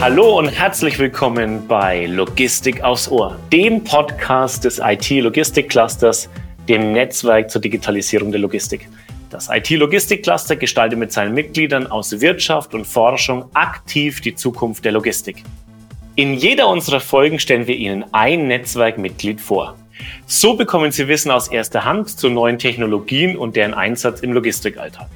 Hallo und herzlich willkommen bei Logistik aufs Ohr, dem Podcast des IT-Logistik-Clusters, dem Netzwerk zur Digitalisierung der Logistik. Das IT-Logistik-Cluster gestaltet mit seinen Mitgliedern aus Wirtschaft und Forschung aktiv die Zukunft der Logistik. In jeder unserer Folgen stellen wir Ihnen ein Netzwerkmitglied vor. So bekommen Sie Wissen aus erster Hand zu neuen Technologien und deren Einsatz im Logistikalltag.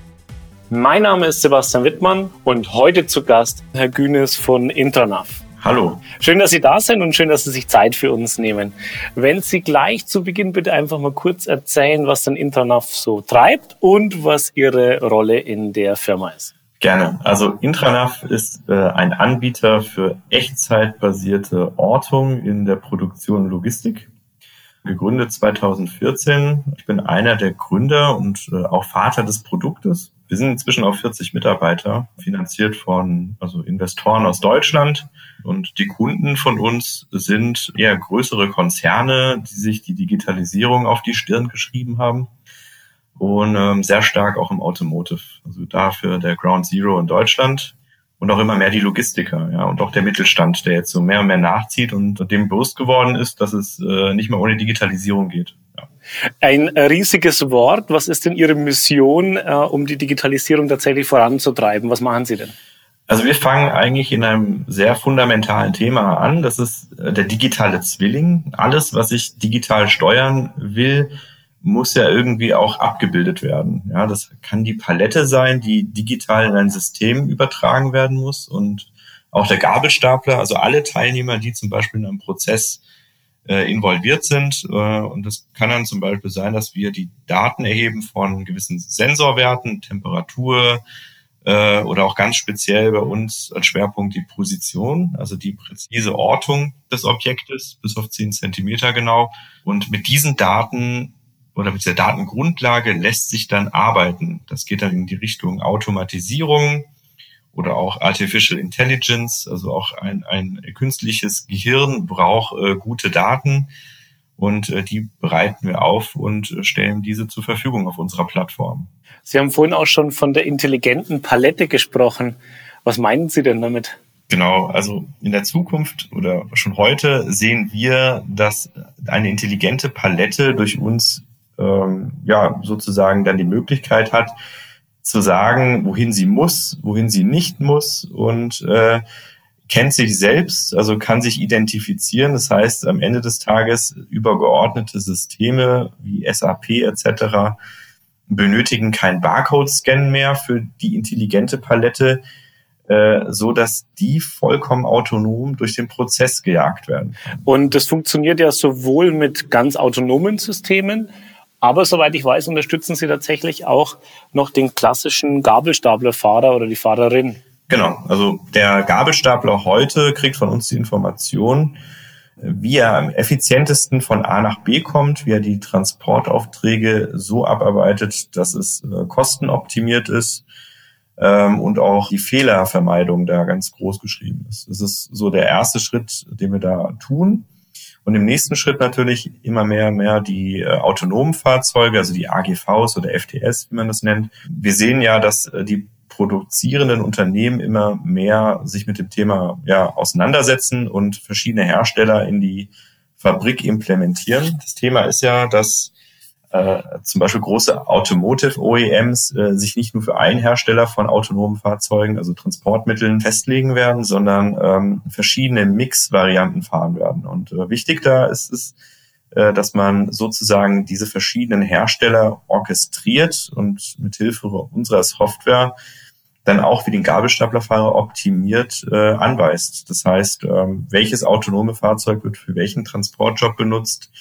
Mein Name ist Sebastian Wittmann und heute zu Gast Herr Günes von Intranav. Hallo. Schön, dass Sie da sind und schön, dass Sie sich Zeit für uns nehmen. Wenn Sie gleich zu Beginn bitte einfach mal kurz erzählen, was denn Intranav so treibt und was Ihre Rolle in der Firma ist. Gerne. Also Intranav ist äh, ein Anbieter für echtzeitbasierte Ortung in der Produktion und Logistik. Gegründet 2014. Ich bin einer der Gründer und äh, auch Vater des Produktes. Wir sind inzwischen auf 40 Mitarbeiter, finanziert von also Investoren aus Deutschland. Und die Kunden von uns sind eher größere Konzerne, die sich die Digitalisierung auf die Stirn geschrieben haben. Und ähm, sehr stark auch im Automotive. Also dafür der Ground Zero in Deutschland und auch immer mehr die Logistiker, ja, und auch der Mittelstand, der jetzt so mehr und mehr nachzieht und dem bewusst geworden ist, dass es äh, nicht mehr ohne Digitalisierung geht. Ja. Ein riesiges Wort. Was ist denn Ihre Mission, äh, um die Digitalisierung tatsächlich voranzutreiben? Was machen Sie denn? Also wir fangen eigentlich in einem sehr fundamentalen Thema an. Das ist äh, der digitale Zwilling. Alles, was ich digital steuern will, muss ja irgendwie auch abgebildet werden. Ja, das kann die Palette sein, die digital in ein System übertragen werden muss und auch der Gabelstapler, also alle Teilnehmer, die zum Beispiel in einem Prozess äh, involviert sind. Äh, und das kann dann zum Beispiel sein, dass wir die Daten erheben von gewissen Sensorwerten, Temperatur äh, oder auch ganz speziell bei uns als Schwerpunkt die Position, also die präzise Ortung des Objektes bis auf zehn Zentimeter genau. Und mit diesen Daten oder mit der Datengrundlage lässt sich dann arbeiten. Das geht dann in die Richtung Automatisierung, oder auch Artificial Intelligence, also auch ein, ein künstliches Gehirn braucht äh, gute Daten und äh, die bereiten wir auf und äh, stellen diese zur Verfügung auf unserer Plattform. Sie haben vorhin auch schon von der intelligenten Palette gesprochen. Was meinen Sie denn damit? Genau, also in der Zukunft oder schon heute sehen wir, dass eine intelligente Palette durch uns ähm, ja sozusagen dann die Möglichkeit hat, zu sagen, wohin sie muss, wohin sie nicht muss und äh, kennt sich selbst, also kann sich identifizieren. Das heißt, am Ende des Tages übergeordnete Systeme wie SAP etc. benötigen kein Barcode-Scan mehr für die intelligente Palette, äh, so dass die vollkommen autonom durch den Prozess gejagt werden. Und das funktioniert ja sowohl mit ganz autonomen Systemen, aber soweit ich weiß, unterstützen Sie tatsächlich auch noch den klassischen Gabelstaplerfahrer oder die Fahrerin. Genau, also der Gabelstapler heute kriegt von uns die Information, wie er am effizientesten von A nach B kommt, wie er die Transportaufträge so abarbeitet, dass es äh, kostenoptimiert ist ähm, und auch die Fehlervermeidung da ganz groß geschrieben ist. Das ist so der erste Schritt, den wir da tun. Und im nächsten Schritt natürlich immer mehr mehr die äh, autonomen Fahrzeuge, also die AGVs oder FTS, wie man das nennt. Wir sehen ja, dass äh, die produzierenden Unternehmen immer mehr sich mit dem Thema ja, auseinandersetzen und verschiedene Hersteller in die Fabrik implementieren. Das Thema ist ja, dass äh, zum Beispiel große Automotive OEMs äh, sich nicht nur für einen Hersteller von autonomen Fahrzeugen, also Transportmitteln, festlegen werden, sondern ähm, verschiedene Mix-Varianten fahren werden. Und äh, wichtig da ist es, äh, dass man sozusagen diese verschiedenen Hersteller orchestriert und mit Hilfe unserer Software dann auch wie den Gabelstaplerfahrer optimiert äh, anweist. Das heißt, ähm, welches autonome Fahrzeug wird für welchen Transportjob benutzt,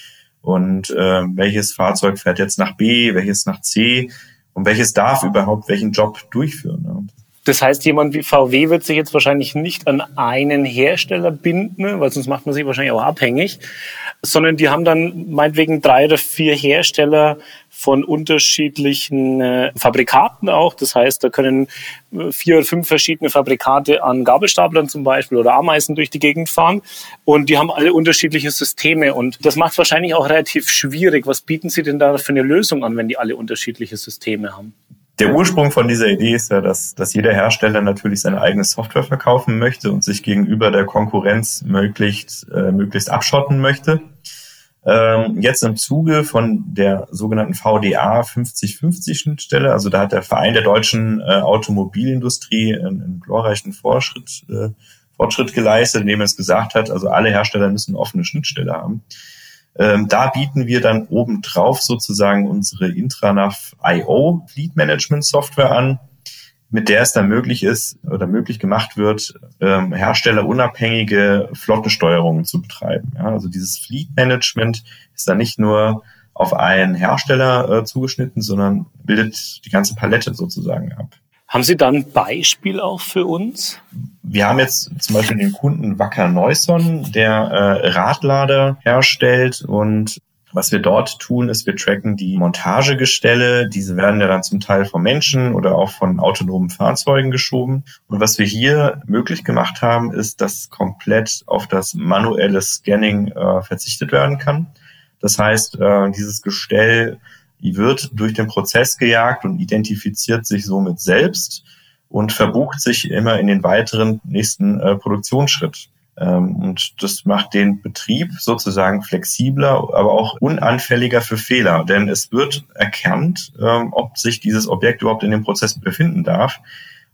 und äh, welches Fahrzeug fährt jetzt nach B, welches nach C und welches darf überhaupt welchen Job durchführen. Ne? Das heißt, jemand wie VW wird sich jetzt wahrscheinlich nicht an einen Hersteller binden, weil sonst macht man sich wahrscheinlich auch abhängig, sondern die haben dann meinetwegen drei oder vier Hersteller von unterschiedlichen äh, Fabrikaten auch. Das heißt, da können äh, vier oder fünf verschiedene Fabrikate an Gabelstaplern zum Beispiel oder Ameisen durch die Gegend fahren und die haben alle unterschiedliche Systeme und das macht wahrscheinlich auch relativ schwierig. Was bieten Sie denn da für eine Lösung an, wenn die alle unterschiedliche Systeme haben? Der Ursprung von dieser Idee ist ja, dass, dass jeder Hersteller natürlich seine eigene Software verkaufen möchte und sich gegenüber der Konkurrenz möglichst, äh, möglichst abschotten möchte. Ähm, jetzt im Zuge von der sogenannten VDA 50-50 Schnittstelle, also da hat der Verein der deutschen äh, Automobilindustrie einen, glorreichen Fortschritt, äh, Fortschritt geleistet, indem er es gesagt hat, also alle Hersteller müssen offene Schnittstelle haben. Ähm, da bieten wir dann obendrauf sozusagen unsere Intranav IO Fleet Management Software an, mit der es dann möglich ist oder möglich gemacht wird, ähm, herstellerunabhängige Flottensteuerungen zu betreiben. Ja, also dieses Fleet Management ist dann nicht nur auf einen Hersteller äh, zugeschnitten, sondern bildet die ganze Palette sozusagen ab. Haben Sie da ein Beispiel auch für uns? Wir haben jetzt zum Beispiel den Kunden Wacker Neuson, der äh, Radlader herstellt und was wir dort tun, ist, wir tracken die Montagegestelle. Diese werden ja dann zum Teil von Menschen oder auch von autonomen Fahrzeugen geschoben. Und was wir hier möglich gemacht haben, ist, dass komplett auf das manuelle Scanning äh, verzichtet werden kann. Das heißt, äh, dieses Gestell wird durch den Prozess gejagt und identifiziert sich somit selbst und verbucht sich immer in den weiteren nächsten äh, Produktionsschritt. Ähm, und das macht den Betrieb sozusagen flexibler, aber auch unanfälliger für Fehler. Denn es wird erkannt, ähm, ob sich dieses Objekt überhaupt in dem Prozess befinden darf.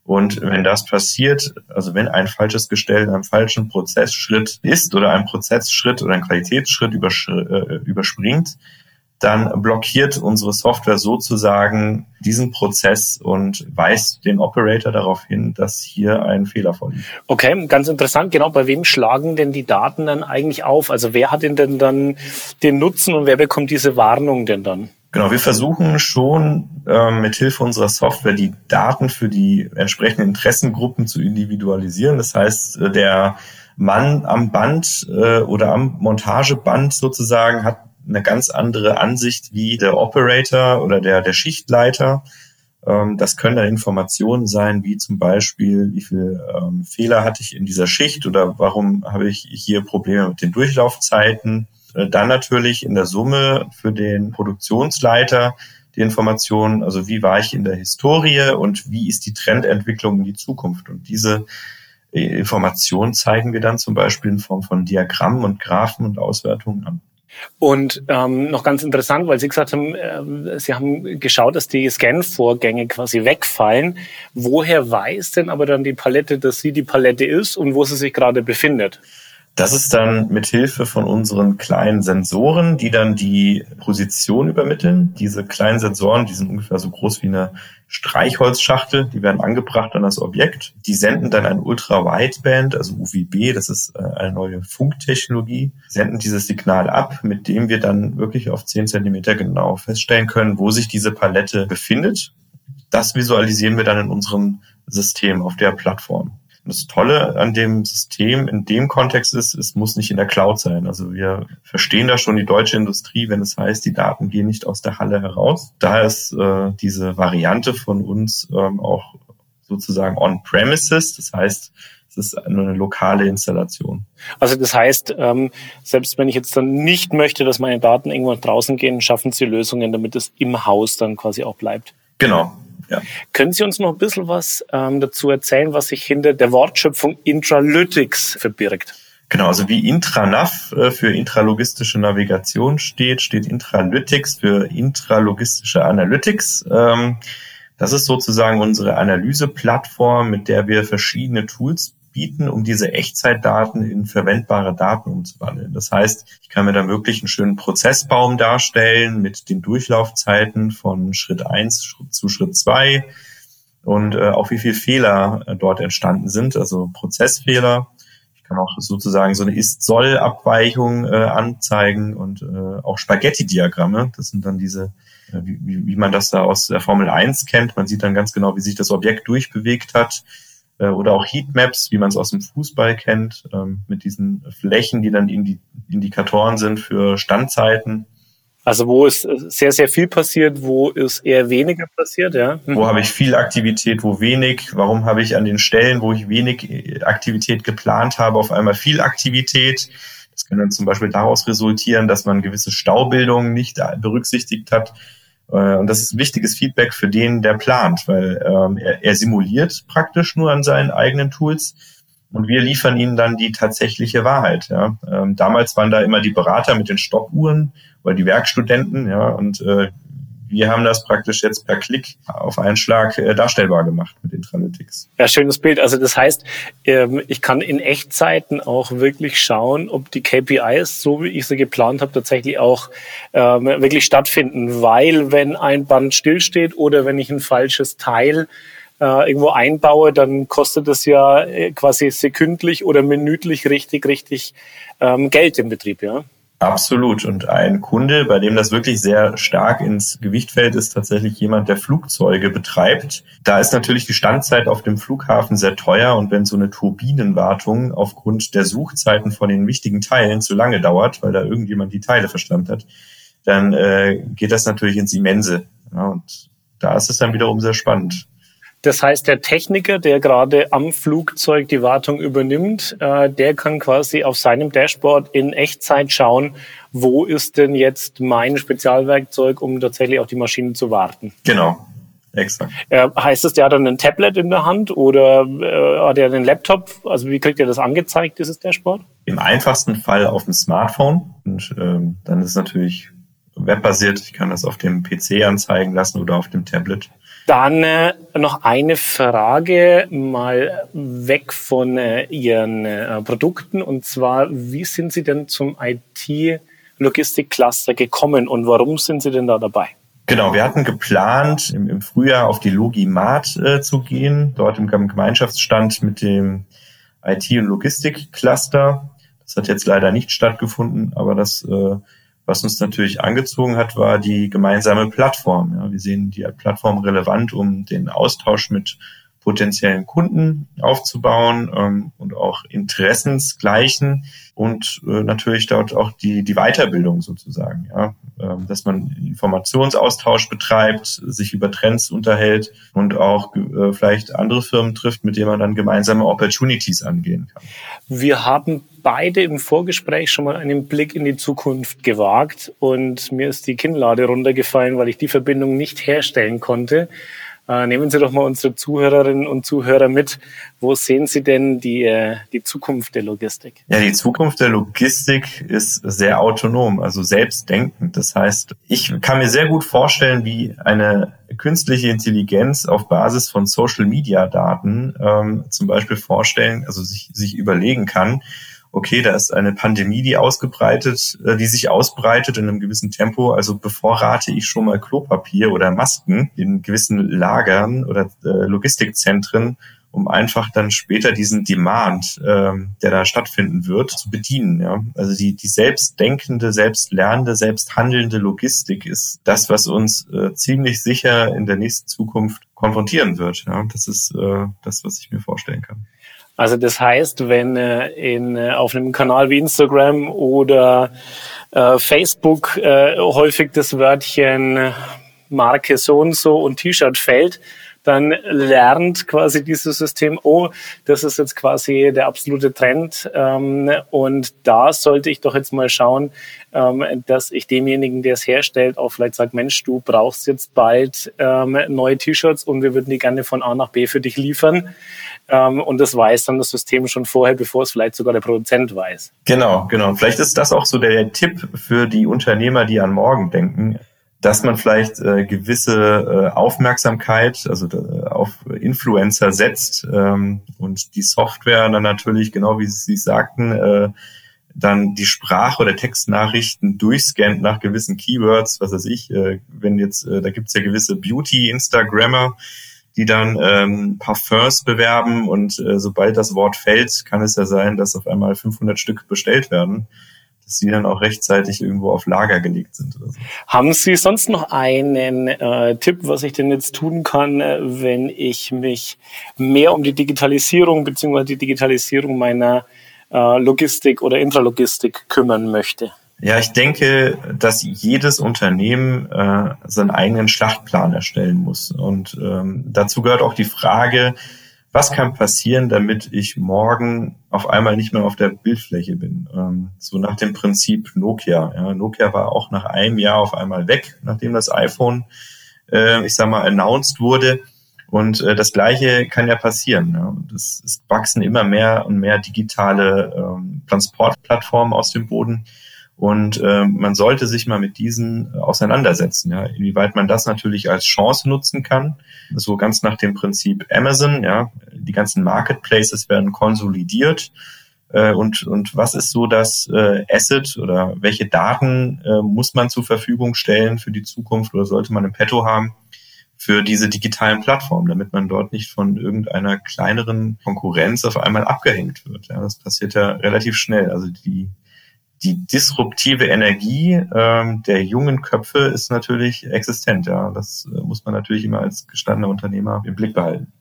Und wenn das passiert, also wenn ein falsches Gestell in einem falschen Prozessschritt ist oder ein Prozessschritt oder ein Qualitätsschritt äh, überspringt, dann blockiert unsere Software sozusagen diesen Prozess und weist den Operator darauf hin, dass hier ein Fehler vorliegt. Okay, ganz interessant. Genau, bei wem schlagen denn die Daten dann eigentlich auf? Also wer hat denn dann den Nutzen und wer bekommt diese Warnung denn dann? Genau, wir versuchen schon äh, mit Hilfe unserer Software die Daten für die entsprechenden Interessengruppen zu individualisieren. Das heißt, äh, der Mann am Band äh, oder am Montageband sozusagen hat eine ganz andere Ansicht wie der Operator oder der, der Schichtleiter. Ähm, das können dann Informationen sein, wie zum Beispiel, wie viel ähm, Fehler hatte ich in dieser Schicht oder warum habe ich hier Probleme mit den Durchlaufzeiten. Äh, dann natürlich in der Summe für den Produktionsleiter die Informationen, also wie war ich in der Historie und wie ist die Trendentwicklung in die Zukunft. Und diese äh, Informationen zeigen wir dann zum Beispiel in Form von Diagrammen und Graphen und Auswertungen an. Und ähm, noch ganz interessant, weil Sie gesagt haben, äh, Sie haben geschaut, dass die Scan-Vorgänge quasi wegfallen. Woher weiß denn aber dann die Palette, dass sie die Palette ist und wo sie sich gerade befindet? Das ist dann mit Hilfe von unseren kleinen Sensoren, die dann die Position übermitteln. Diese kleinen Sensoren, die sind ungefähr so groß wie eine Streichholzschachtel, die werden angebracht an das Objekt. Die senden dann ein Ultra-Wideband, also UVB, das ist äh, eine neue Funktechnologie, senden dieses Signal ab, mit dem wir dann wirklich auf 10 Zentimeter genau feststellen können, wo sich diese Palette befindet. Das visualisieren wir dann in unserem System auf der Plattform das Tolle an dem System in dem Kontext ist, es muss nicht in der Cloud sein. Also wir verstehen da schon die deutsche Industrie, wenn es heißt, die Daten gehen nicht aus der Halle heraus. Da ist äh, diese Variante von uns ähm, auch sozusagen on-premises. Das heißt, es ist nur eine lokale Installation. Also das heißt, ähm, selbst wenn ich jetzt dann nicht möchte, dass meine Daten irgendwo draußen gehen, schaffen Sie Lösungen, damit es im Haus dann quasi auch bleibt. Genau, ja. Können Sie uns noch ein bisschen was ähm, dazu erzählen, was sich hinter der Wortschöpfung Intralytics verbirgt? Genau, also wie Intranav äh, für intralogistische Navigation steht, steht Intralytics für intralogistische Analytics. Ähm, das ist sozusagen unsere Analyseplattform, mit der wir verschiedene Tools bieten, um diese Echtzeitdaten in verwendbare Daten umzuwandeln. Das heißt, ich kann mir da wirklich einen schönen Prozessbaum darstellen mit den Durchlaufzeiten von Schritt eins zu Schritt zwei und äh, auch wie viele Fehler äh, dort entstanden sind, also Prozessfehler. Ich kann auch sozusagen so eine Ist-Soll-Abweichung äh, anzeigen und äh, auch Spaghetti-Diagramme. Das sind dann diese, äh, wie, wie man das da aus der Formel 1 kennt. Man sieht dann ganz genau, wie sich das Objekt durchbewegt hat oder auch Heatmaps, wie man es aus dem Fußball kennt, ähm, mit diesen Flächen, die dann Indi Indikatoren sind für Standzeiten. Also wo ist sehr, sehr viel passiert, wo ist eher weniger passiert, ja? Mhm. Wo habe ich viel Aktivität, wo wenig? Warum habe ich an den Stellen, wo ich wenig äh, Aktivität geplant habe, auf einmal viel Aktivität? Das kann dann zum Beispiel daraus resultieren, dass man gewisse Staubildungen nicht berücksichtigt hat. Äh, und das ist ein wichtiges Feedback für den, der plant, weil ähm, er, er simuliert praktisch nur an seinen eigenen Tools und wir liefern ihnen dann die tatsächliche Wahrheit. Ja. Ähm, damals waren da immer die Berater mit den Stoppuhren oder die Werkstudenten, ja, und äh, wir haben das praktisch jetzt per Klick auf einen Schlag äh, darstellbar gemacht mit Intralytics. Ja, schönes Bild. Also das heißt, ähm, ich kann in Echtzeiten auch wirklich schauen, ob die KPIs, so wie ich sie geplant habe, tatsächlich auch ähm, wirklich stattfinden. Weil wenn ein Band stillsteht oder wenn ich ein falsches Teil äh, irgendwo einbaue, dann kostet das ja äh, quasi sekündlich oder minütlich richtig, richtig ähm, Geld im Betrieb, ja. Absolut. Und ein Kunde, bei dem das wirklich sehr stark ins Gewicht fällt, ist tatsächlich jemand, der Flugzeuge betreibt. Da ist natürlich die Standzeit auf dem Flughafen sehr teuer und wenn so eine Turbinenwartung aufgrund der Suchzeiten von den wichtigen Teilen zu lange dauert, weil da irgendjemand die Teile verstanden hat, dann äh, geht das natürlich ins Immense. Ja, und da ist es dann wiederum sehr spannend. Das heißt, der Techniker, der gerade am Flugzeug die Wartung übernimmt, äh, der kann quasi auf seinem Dashboard in Echtzeit schauen, wo ist denn jetzt mein Spezialwerkzeug, um tatsächlich auch die Maschine zu warten. Genau. Exakt. Äh, heißt es, der hat dann ein Tablet in der Hand oder äh, hat er einen Laptop? Also wie kriegt er das angezeigt, dieses Dashboard? Im einfachsten Fall auf dem Smartphone. Und ähm, dann ist es natürlich webbasiert. Ich kann das auf dem PC anzeigen lassen oder auf dem Tablet. Dann äh, noch eine Frage mal weg von äh, Ihren äh, Produkten und zwar, wie sind Sie denn zum IT-Logistik-Cluster gekommen und warum sind Sie denn da dabei? Genau, wir hatten geplant, im, Frühjahr auf die Logimat zu gehen, dort im Gemeinschaftsstand mit dem IT- und Logistik-Cluster. Das hat jetzt leider nicht stattgefunden, aber das äh, was uns natürlich angezogen hat, war die gemeinsame Plattform. Ja, wir sehen die Plattform relevant, um den Austausch mit potenziellen Kunden aufzubauen ähm, und auch Interessensgleichen und äh, natürlich dort auch die, die Weiterbildung sozusagen, ja, ähm, dass man Informationsaustausch betreibt, sich über Trends unterhält und auch äh, vielleicht andere Firmen trifft, mit denen man dann gemeinsame Opportunities angehen kann. Wir haben beide im Vorgespräch schon mal einen Blick in die Zukunft gewagt und mir ist die Kinnlade runtergefallen, weil ich die Verbindung nicht herstellen konnte. Äh, nehmen Sie doch mal unsere Zuhörerinnen und Zuhörer mit. Wo sehen Sie denn die, äh, die Zukunft der Logistik? Ja, die Zukunft der Logistik ist sehr autonom, also selbstdenkend. Das heißt, ich kann mir sehr gut vorstellen, wie eine künstliche Intelligenz auf Basis von Social Media Daten ähm, zum Beispiel vorstellen, also sich, sich überlegen kann, okay, da ist eine Pandemie, die ausgebreitet, äh, die sich ausbreitet in einem gewissen Tempo. Also bevorrate ich schon mal Klopapier oder Masken in gewissen Lagern oder äh, Logistikzentren, um einfach dann später diesen Demand, ähm, der da stattfinden wird, zu bedienen. Ja? Also die, die selbstdenkende, selbstlernende, selbsthandelnde Logistik ist das, was uns äh, ziemlich sicher in der nächsten Zukunft konfrontieren wird. Ja? Das ist äh, das, was ich mir vorstellen kann. Also das heißt, wenn äh, in, äh, auf einem Kanal wie Instagram oder äh, Facebook äh, häufig das Wörtchen Marke so und so und T-Shirt fällt, dann lernt quasi dieses System, oh, das ist jetzt quasi der absolute Trend ähm, und da sollte ich doch jetzt mal schauen, ähm, dass ich demjenigen, der es herstellt, auch vielleicht sagt, Mensch, du brauchst jetzt bald ähm, neue T-Shirts und wir würden die gerne von A nach B für dich liefern. Ähm, und das weiß dann das System schon vorher, bevor es vielleicht sogar der Produzent weiß. Genau, genau. Vielleicht ist das auch so der Tipp für die Unternehmer, die an morgen denken dass man vielleicht äh, gewisse äh, Aufmerksamkeit, also äh, auf Influencer setzt ähm, und die Software dann natürlich, genau wie Sie sagten, äh, dann die Sprach- oder Textnachrichten durchscannt nach gewissen Keywords, was weiß ich, äh, wenn jetzt, äh, da gibt's ja gewisse Beauty-Instagrammer, die dann ähm, Parfums bewerben und äh, sobald das Wort fällt, kann es ja sein, dass auf einmal 500 Stück bestellt werden dass die dann auch rechtzeitig irgendwo auf Lager gelegt sind. So. Haben Sie sonst noch einen äh, Tipp, was ich denn jetzt tun kann, äh, wenn ich mich mehr um die Digitalisierung beziehungsweise die Digitalisierung meiner äh, Logistik oder Intralogistik kümmern möchte? Ja, ich denke, dass jedes Unternehmen äh, seinen eigenen Schlachtplan erstellen muss. Und ähm, dazu gehört auch die Frage, was kann passieren, damit ich morgen auf einmal nicht mehr auf der Bildfläche bin? Ähm, so nach dem Prinzip Nokia. Ja, Nokia war auch nach einem Jahr auf einmal weg, nachdem das iPhone, äh, ich sag mal, announced wurde. Und äh, das Gleiche kann ja passieren. Ja. Das, es wachsen immer mehr und mehr digitale ähm, Transportplattformen aus dem Boden. Und äh, man sollte sich mal mit diesen auseinandersetzen, ja, inwieweit man das natürlich als Chance nutzen kann. So ganz nach dem Prinzip Amazon, ja, die ganzen Marketplaces werden konsolidiert. Äh, und, und was ist so das äh, Asset oder welche Daten äh, muss man zur Verfügung stellen für die Zukunft oder sollte man im Petto haben für diese digitalen Plattformen, damit man dort nicht von irgendeiner kleineren Konkurrenz auf einmal abgehängt wird. Ja, das passiert ja relativ schnell. Also die die disruptive Energie ähm, der jungen Köpfe ist natürlich existent. Ja, das äh, muss man natürlich immer als gestandener Unternehmer im Blick behalten.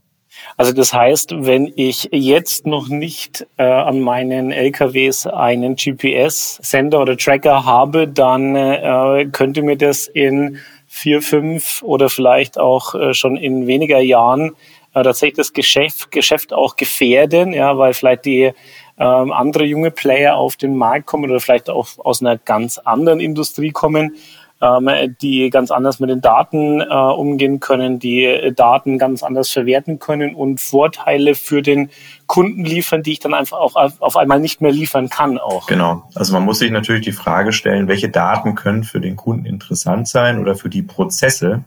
Also das heißt, wenn ich jetzt noch nicht äh, an meinen LKWs einen GPS-Sender oder Tracker habe, dann äh, könnte mir das in vier, fünf oder vielleicht auch äh, schon in weniger Jahren äh, tatsächlich das Geschäft, Geschäft auch gefährden, ja, weil vielleicht die ähm, andere junge Player auf den Markt kommen oder vielleicht auch aus einer ganz anderen Industrie kommen, ähm, die ganz anders mit den Daten äh, umgehen können, die Daten ganz anders verwerten können und Vorteile für den Kunden liefern, die ich dann einfach auch auf, auf einmal nicht mehr liefern kann auch. Genau. Also man muss sich natürlich die Frage stellen, welche Daten können für den Kunden interessant sein oder für die Prozesse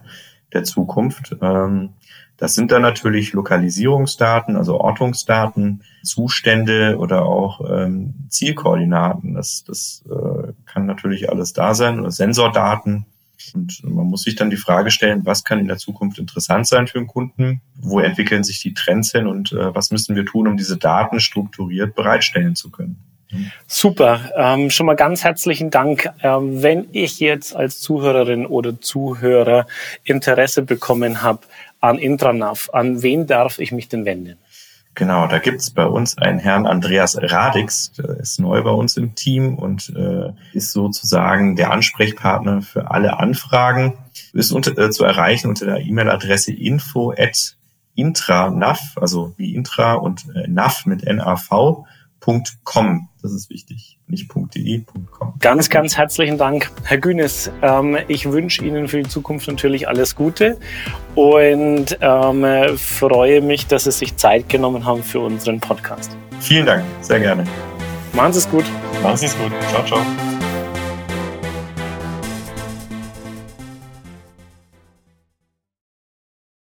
der Zukunft. Ähm, das sind dann natürlich Lokalisierungsdaten, also Ortungsdaten, Zustände oder auch ähm, Zielkoordinaten. Das, das äh, kann natürlich alles da sein oder Sensordaten. Und man muss sich dann die Frage stellen, was kann in der Zukunft interessant sein für den Kunden? Wo entwickeln sich die Trends hin und äh, was müssen wir tun, um diese Daten strukturiert bereitstellen zu können? Super, ähm, schon mal ganz herzlichen Dank. Ähm, wenn ich jetzt als Zuhörerin oder Zuhörer Interesse bekommen habe an Intranav, an wen darf ich mich denn wenden? Genau, da gibt's bei uns einen Herrn Andreas Radix, der ist neu bei uns im Team und äh, ist sozusagen der Ansprechpartner für alle Anfragen. Ist unter, äh, zu erreichen unter der E-Mail-Adresse info at intranav, also wie intra und äh, nav mit nav.com. Das ist wichtig, nicht .de.com. Ganz, ganz herzlichen Dank, Herr Günes. Ähm, ich wünsche Ihnen für die Zukunft natürlich alles Gute und ähm, freue mich, dass Sie sich Zeit genommen haben für unseren Podcast. Vielen Dank, sehr gerne. Machen Sie es gut. Machen Sie es gut. Ciao, ciao.